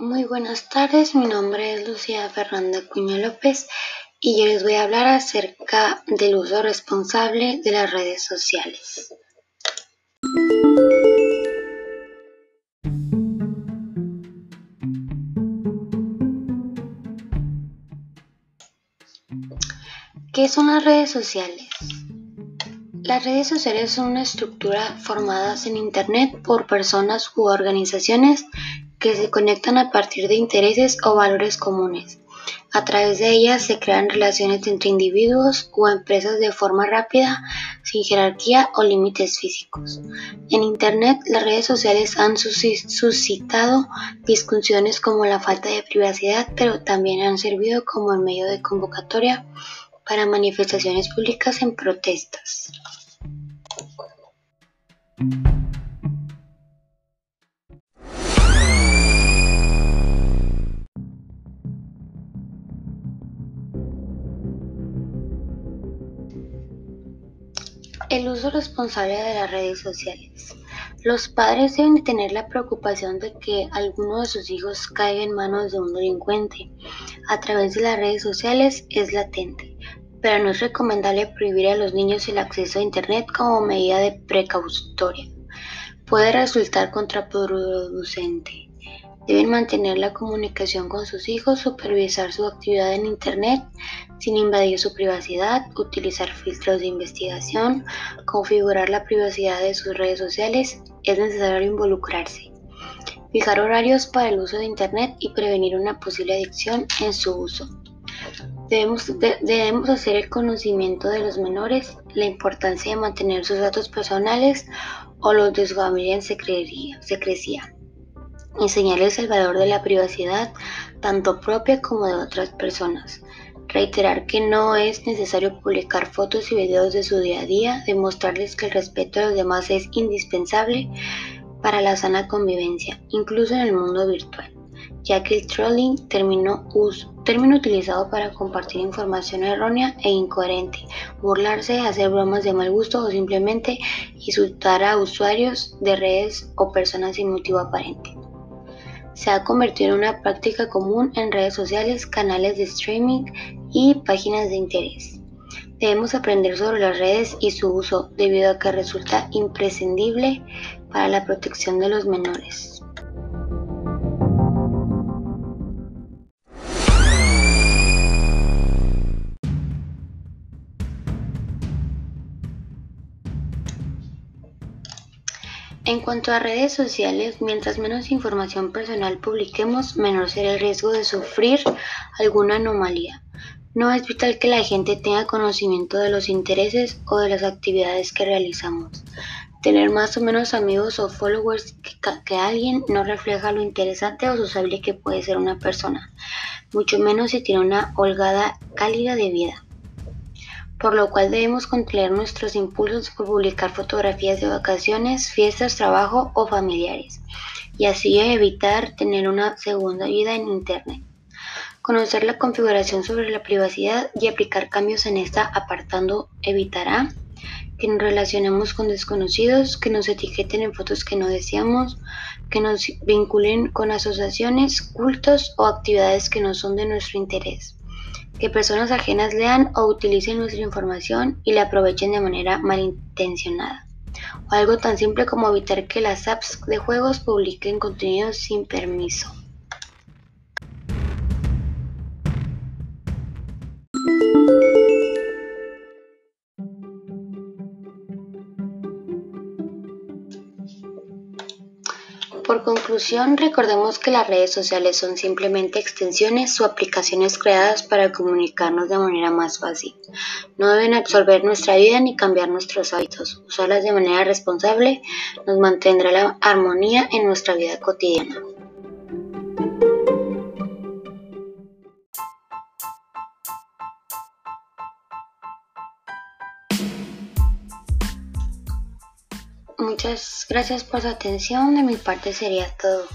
Muy buenas tardes, mi nombre es Lucía Fernanda Cuña López y yo les voy a hablar acerca del uso responsable de las redes sociales. ¿Qué son las redes sociales? Las redes sociales son una estructura formadas en Internet por personas u organizaciones que se conectan a partir de intereses o valores comunes. A través de ellas se crean relaciones entre individuos o empresas de forma rápida, sin jerarquía o límites físicos. En Internet, las redes sociales han suscitado discusiones como la falta de privacidad, pero también han servido como medio de convocatoria para manifestaciones públicas en protestas. El uso responsable de las redes sociales. Los padres deben tener la preocupación de que alguno de sus hijos caiga en manos de un delincuente. A través de las redes sociales es latente, pero no es recomendable prohibir a los niños el acceso a Internet como medida de precautoria. Puede resultar contraproducente. Deben mantener la comunicación con sus hijos, supervisar su actividad en Internet sin invadir su privacidad, utilizar filtros de investigación, configurar la privacidad de sus redes sociales. Es necesario involucrarse. Fijar horarios para el uso de Internet y prevenir una posible adicción en su uso. Debemos, hacer el conocimiento de los menores, la importancia de mantener sus datos personales o los de su familia en secrecía enseñarles el valor de la privacidad, tanto propia como de otras personas. Reiterar que no es necesario publicar fotos y videos de su día a día, demostrarles que el respeto a los demás es indispensable para la sana convivencia, incluso en el mundo virtual, ya que el trolling término, término utilizado para compartir información errónea e incoherente, burlarse, hacer bromas de mal gusto o simplemente insultar a usuarios de redes o personas sin motivo aparente se ha convertido en una práctica común en redes sociales, canales de streaming y páginas de interés. Debemos aprender sobre las redes y su uso debido a que resulta imprescindible para la protección de los menores. En cuanto a redes sociales, mientras menos información personal publiquemos, menor será el riesgo de sufrir alguna anomalía. No es vital que la gente tenga conocimiento de los intereses o de las actividades que realizamos. Tener más o menos amigos o followers que, alguien no refleja lo interesante o sociable que puede ser una persona, mucho menos si tiene una holgada cálida de vida por lo cual debemos contener nuestros impulsos por publicar fotografías de vacaciones, fiestas, trabajo o familiares, y así evitar tener una segunda vida en Internet. Conocer la configuración sobre la privacidad y aplicar cambios en esta apartando evitará que nos relacionemos con desconocidos, que nos etiqueten en fotos que no deseamos, que nos vinculen con asociaciones, cultos o actividades que no son de nuestro interés que personas ajenas lean o utilicen nuestra información y la aprovechen de manera malintencionada. O algo tan simple como evitar que las apps de juegos publiquen contenido sin permiso. Por conclusión, recordemos que las redes sociales son simplemente extensiones o aplicaciones creadas para comunicarnos de manera más fácil. No deben absorber nuestra vida ni cambiar nuestros hábitos. Usarlas de manera responsable nos mantendrá la armonía en nuestra vida cotidiana. Muchas gracias por su atención. De mi parte sería todo.